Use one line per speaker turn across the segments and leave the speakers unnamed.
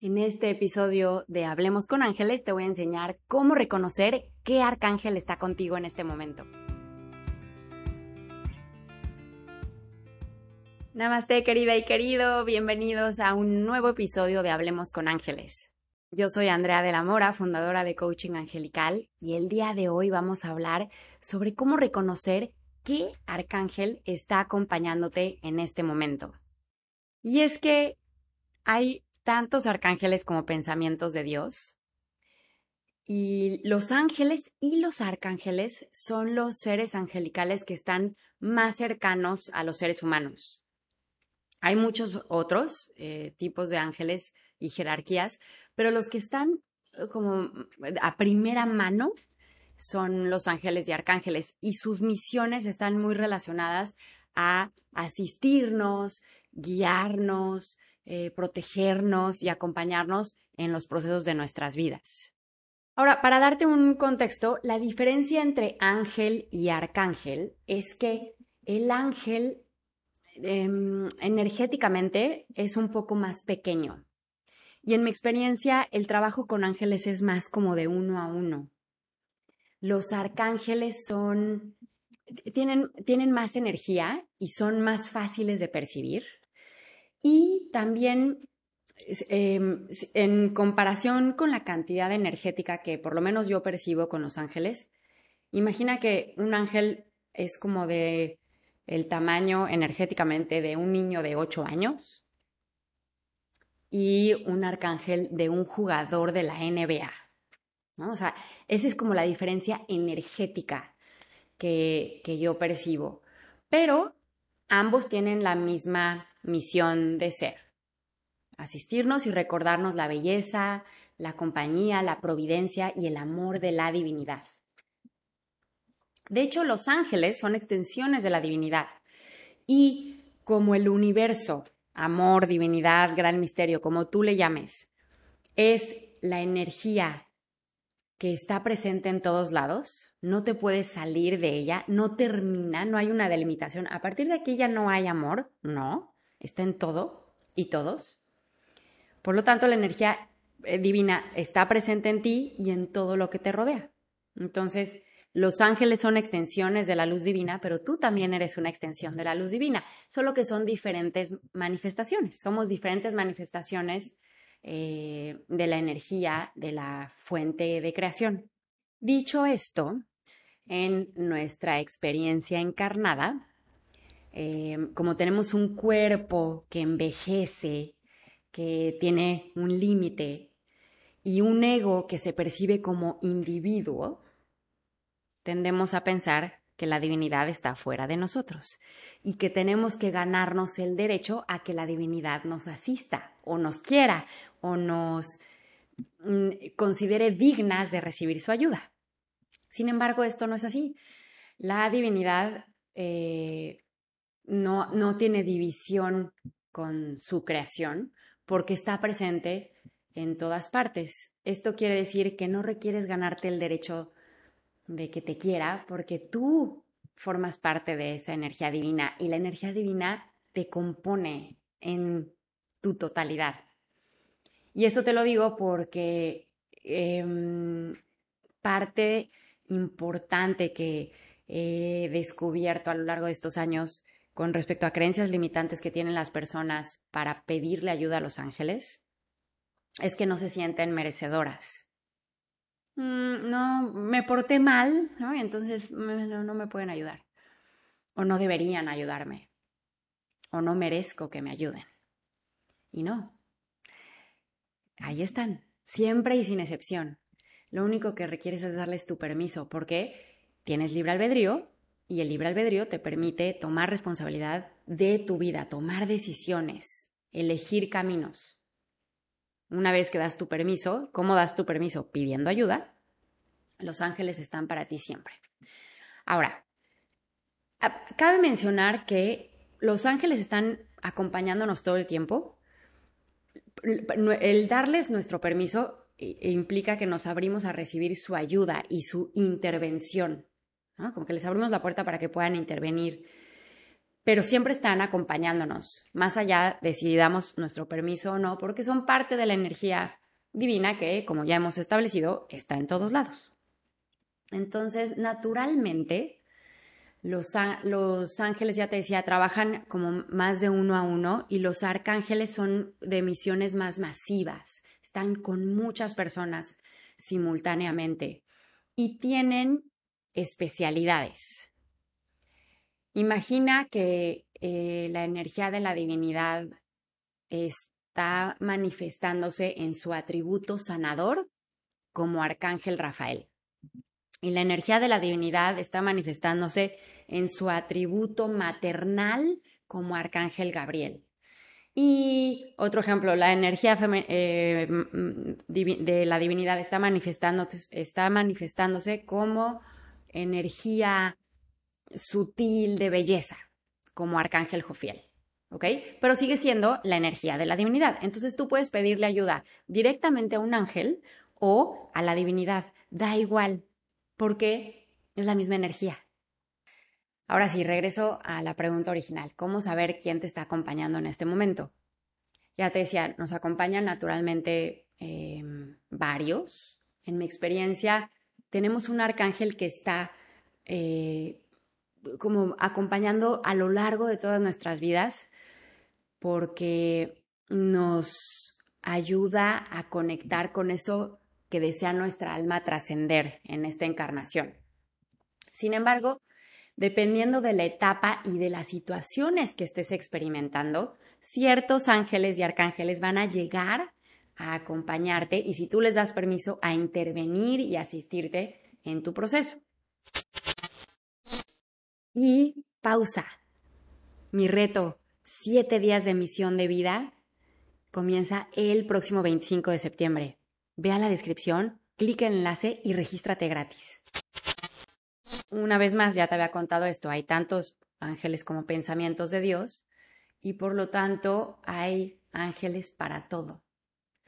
En este episodio de Hablemos con Ángeles te voy a enseñar cómo reconocer qué arcángel está contigo en este momento. Namaste querida y querido, bienvenidos a un nuevo episodio de Hablemos con Ángeles. Yo soy Andrea de la Mora, fundadora de Coaching Angelical, y el día de hoy vamos a hablar sobre cómo reconocer qué arcángel está acompañándote en este momento. Y es que hay tantos arcángeles como pensamientos de Dios. Y los ángeles y los arcángeles son los seres angelicales que están más cercanos a los seres humanos. Hay muchos otros eh, tipos de ángeles y jerarquías, pero los que están eh, como a primera mano son los ángeles y arcángeles y sus misiones están muy relacionadas a asistirnos, guiarnos, eh, protegernos y acompañarnos en los procesos de nuestras vidas. Ahora, para darte un contexto, la diferencia entre ángel y arcángel es que el ángel em, energéticamente es un poco más pequeño. Y en mi experiencia, el trabajo con ángeles es más como de uno a uno. Los arcángeles son, tienen, tienen más energía y son más fáciles de percibir. Y también em, en comparación con la cantidad energética que por lo menos yo percibo con los ángeles, imagina que un ángel es como de el tamaño energéticamente de un niño de 8 años y un arcángel de un jugador de la NBA. ¿no? O sea, esa es como la diferencia energética que, que yo percibo. Pero ambos tienen la misma misión de ser. Asistirnos y recordarnos la belleza, la compañía, la providencia y el amor de la divinidad. De hecho, los ángeles son extensiones de la divinidad. Y como el universo, amor, divinidad, gran misterio, como tú le llames, es la energía que está presente en todos lados, no te puedes salir de ella, no termina, no hay una delimitación. A partir de aquí ya no hay amor, no está en todo y todos. Por lo tanto, la energía eh, divina está presente en ti y en todo lo que te rodea. Entonces, los ángeles son extensiones de la luz divina, pero tú también eres una extensión de la luz divina, solo que son diferentes manifestaciones. Somos diferentes manifestaciones eh, de la energía de la fuente de creación. Dicho esto, en nuestra experiencia encarnada, Em, como tenemos un cuerpo que envejece, que tiene un límite y un ego que se percibe como individuo, tendemos a pensar que la divinidad está fuera de nosotros y que tenemos que ganarnos el derecho a que la divinidad nos asista o nos quiera o nos mm, considere dignas de recibir su ayuda. Sin embargo, esto no es así. La divinidad eh, no, no tiene división con su creación porque está presente en todas partes. Esto quiere decir que no requieres ganarte el derecho de que te quiera porque tú formas parte de esa energía divina y la energía divina te compone en tu totalidad. Y esto te lo digo porque em, parte importante que he descubierto a lo largo de estos años con respecto a creencias limitantes que tienen las personas para pedirle ayuda a los ángeles es que no se sienten merecedoras. Mm, no, me porté mal, ¿no? entonces no, no me pueden ayudar. O no deberían ayudarme. O no merezco que me ayuden. Y no. Ahí están, siempre y sin excepción. Lo único que requieres es darles tu permiso, porque tienes libre albedrío y el libre albedrío te permite tomar responsabilidad de tu vida, tomar decisiones, elegir caminos. Una vez que das tu permiso, ¿cómo das tu permiso? Pidiendo ayuda. Los ángeles están para ti siempre. Ahora, cabe mencionar que los ángeles están acompañándonos todo el tiempo. El darles nuestro permiso implica que nos abrimos a recibir su ayuda y su intervención como que les abrimos la puerta para que puedan intervenir. pero siempre están acompañándonos, más allá de si damos nuestro permiso o no, porque son parte de la energía divina que, como ya hemos establecido, está en todos lados. Entonces, naturalmente, los, los, ángeles, ya te decía, trabajan como más de uno a uno y los arcángeles son de misiones más masivas, están con muchas personas simultáneamente y tienen especialidades. Imagina que eh, la energía de la divinidad está manifestándose en su atributo sanador como arcángel Rafael. Y la energía de la divinidad está manifestándose en su atributo maternal como arcángel Gabriel. Y otro ejemplo, la energía eh, de la divinidad está, está manifestándose como energía sutil de belleza, como Arcángel Jofiel. ¿Ok? Pero sigue siendo la energía de la divinidad. Entonces tú puedes pedirle ayuda directamente a un ángel o a la divinidad. Da igual, porque es la misma energía. Ahora sí, regreso a la pregunta original. ¿Cómo saber quién te está acompañando en este momento? Ya te decía, nos acompañan naturalmente em, varios. En mi experiencia, tenemos un arcángel que está eh, como acompañando a lo largo de todas nuestras vidas porque nos ayuda a conectar con eso que desea nuestra alma trascender en esta encarnación. Sin embargo, dependiendo de la etapa y de las situaciones que estés experimentando, ciertos ángeles y arcángeles van a llegar a acompañarte y si tú les das permiso a intervenir y asistirte en tu proceso. Y pausa. Mi reto, siete días de misión de vida, comienza el próximo 25 de septiembre. Ve a la descripción, clica en el enlace y regístrate gratis. Una vez más, ya te había contado esto, hay tantos ángeles como pensamientos de Dios y por lo tanto hay ángeles para todo.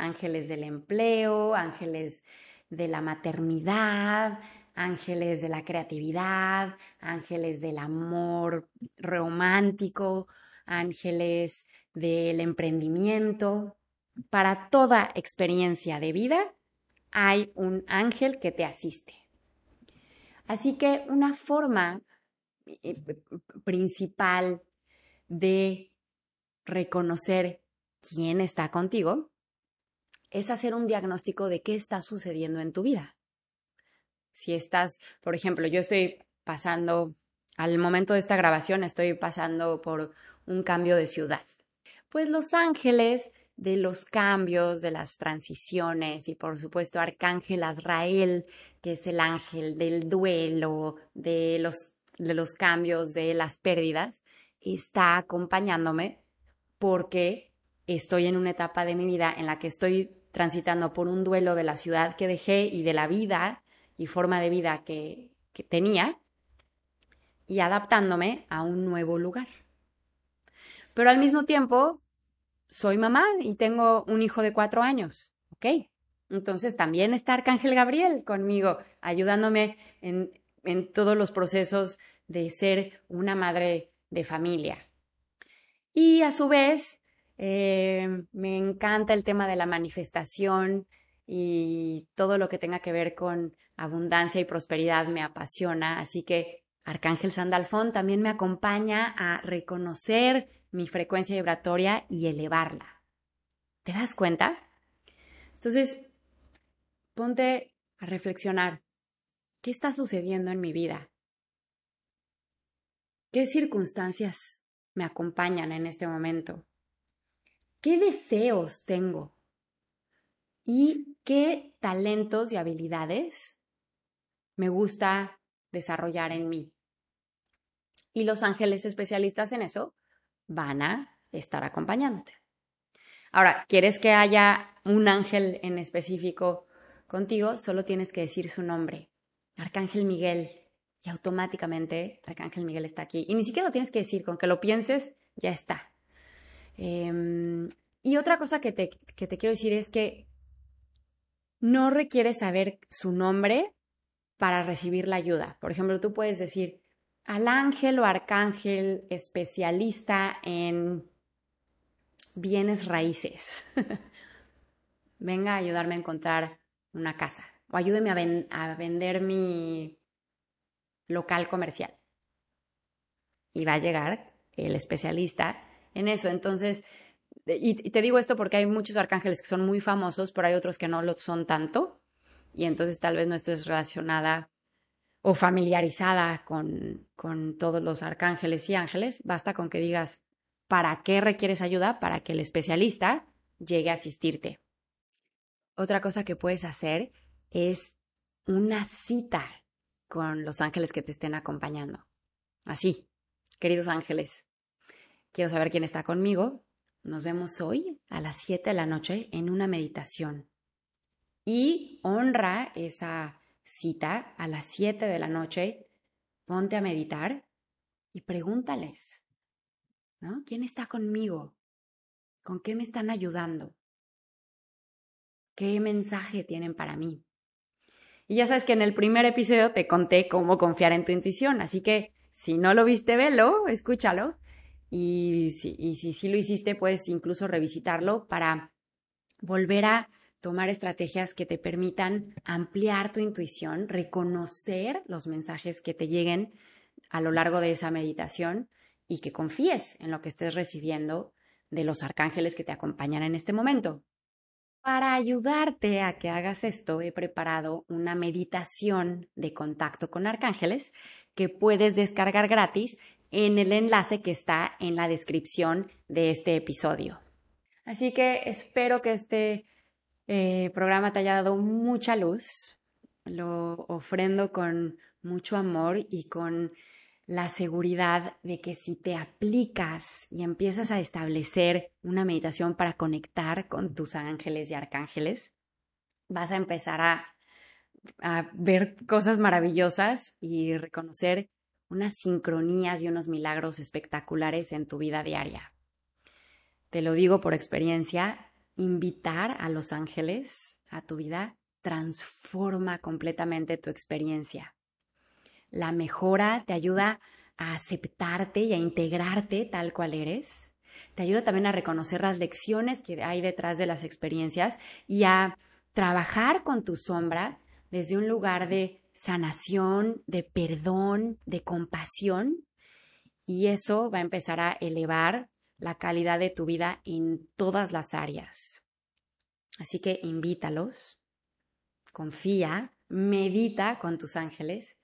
Ángeles del empleo, ángeles de la maternidad, ángeles de la creatividad, ángeles del amor romántico, ángeles del emprendimiento. Para toda experiencia de vida hay un ángel que te asiste. Así que una forma eh, principal de reconocer quién está contigo es hacer un diagnóstico de qué está sucediendo en tu vida. Si estás, por ejemplo, yo estoy pasando, al momento de esta grabación, estoy pasando por un cambio de ciudad. Pues Los Ángeles de los cambios, de las transiciones y por supuesto Arcángel Azrael, que es el ángel del duelo, de los, de los cambios, de las pérdidas, está acompañándome porque estoy en una etapa de mi vida en la que estoy transitando por un duelo de la ciudad que dejé y de la vida y forma de vida que, tenía y adaptándome a un nuevo lugar. Pero al mismo tiempo, soy mamá y tengo un hijo de cuatro años, ¿ok? Entonces también está Arcángel Gabriel conmigo, ayudándome en, todos los procesos de ser una madre de familia. Y a su vez, eh, me encanta el tema de la manifestación y todo lo que tenga que ver con abundancia y prosperidad me apasiona, así que Arcángel Sandalfón también me acompaña a reconocer mi frecuencia vibratoria y elevarla. ¿Te das cuenta? Entonces, ponte a reflexionar. ¿Qué está sucediendo en mi vida? ¿Qué circunstancias me acompañan en este momento? ¿Qué deseos tengo? y qué talentos y habilidades me gusta desarrollar en mí. Y los ángeles especialistas en eso van a estar acompañándote. Ahora, ¿quieres que haya un ángel en específico contigo? Solo tienes que decir su nombre. Arcángel Miguel. Y automáticamente Arcángel Miguel está aquí. Y ni siquiera lo tienes que decir, con que lo pienses, ya está. Em, y otra cosa que te, que te quiero decir es que no requiere saber su nombre para recibir la ayuda. Por ejemplo, tú puedes decir, al ángel o arcángel especialista en bienes raíces. Venga a ayudarme a encontrar una casa o ayúdeme a, vender mi local comercial. Y va a llegar el especialista en eso. Entonces, y te digo esto porque hay muchos arcángeles que son muy famosos, pero hay otros que no lo son tanto. Y entonces tal vez no estés relacionada o familiarizada con, con todos los arcángeles y ángeles. Basta con que digas para qué requieres ayuda para que el especialista llegue a asistirte. Otra cosa que puedes hacer es una cita con los ángeles que te estén acompañando. Así, queridos ángeles, quiero saber quién está conmigo. Nos vemos hoy a las 7 de la noche en una meditación. Y honra esa cita a las 7 de la noche, ponte a meditar y pregúntales, ¿no? ¿Quién está conmigo? ¿Con qué me están ayudando? ¿Qué mensaje tienen para mí? Y ya sabes que en el primer episodio te conté cómo confiar en tu intuición, así que si no lo viste, velo, escúchalo. Y si, y si lo hiciste, puedes incluso revisitarlo para volver a tomar estrategias que te permitan ampliar tu intuición, reconocer los mensajes que te lleguen a lo largo de esa meditación y que confíes en lo que estés recibiendo de los arcángeles que te acompañan en este momento. Para ayudarte a que hagas esto, he preparado una meditación de contacto con arcángeles que puedes descargar gratis en el enlace que está en la descripción de este episodio. Así que espero que este eh, programa te haya dado mucha luz. Lo ofrendo con mucho amor y con la seguridad de que si te aplicas y empiezas a establecer una meditación para conectar con tus ángeles y arcángeles, vas a empezar a, a ver cosas maravillosas y reconocer unas sincronías y unos milagros espectaculares en tu vida diaria. Te lo digo por experiencia, invitar a los ángeles a tu vida transforma completamente tu experiencia la mejora, te ayuda a aceptarte y a integrarte tal cual eres. Te ayuda también a reconocer las lecciones que hay detrás de las experiencias y a trabajar con tu sombra desde un lugar de sanación, de perdón, de compasión. Y eso va a empezar a elevar la calidad de tu vida en todas las áreas. Así que invítalos, confía, medita con tus ángeles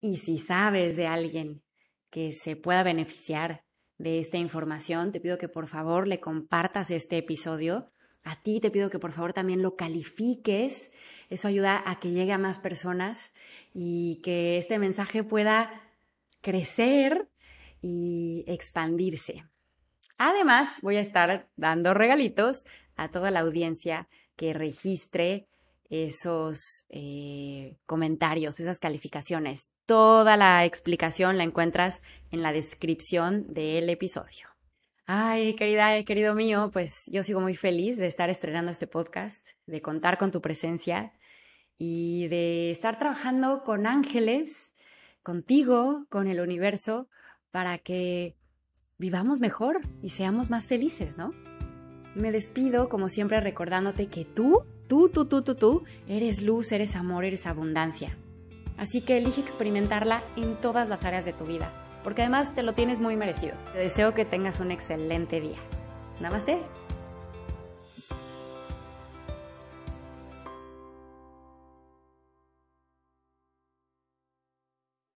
y si sabes de alguien que se pueda beneficiar de esta información, te pido que por favor le compartas este episodio. A ti te pido que por favor también lo califiques. Eso ayuda a que llegue a más personas y que este mensaje pueda crecer y expandirse. Además, voy a estar dando regalitos a toda la audiencia que registre esos eh, comentarios, esas calificaciones. Toda la explicación la encuentras en la descripción del episodio. Ay, querida, querido mío, pues yo sigo muy feliz de estar estrenando este podcast, de contar con tu presencia y de estar trabajando con ángeles, contigo, con el universo, para que vivamos mejor y seamos más felices, ¿no? Me despido, como siempre, recordándote que tú, tú, tú, tú, tú, tú, eres luz, eres amor, eres abundancia. Así que elige experimentarla en todas las áreas de tu vida, porque además te lo tienes muy merecido. Te deseo que tengas un excelente día. Namaste.